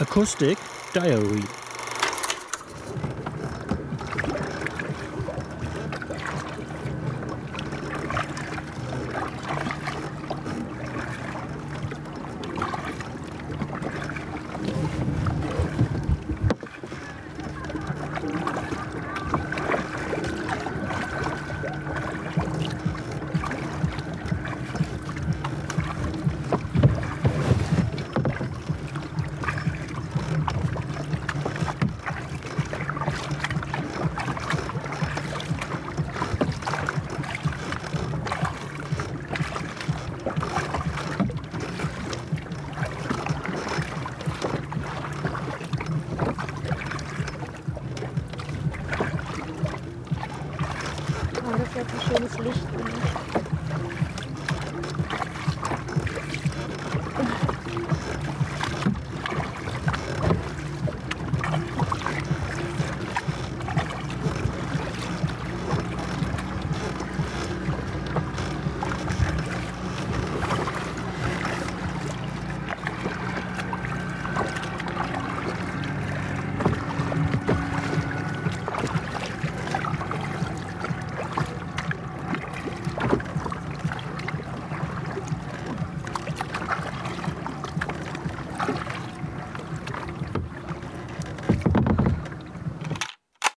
Acoustic Diary Надо, я пошел слышать.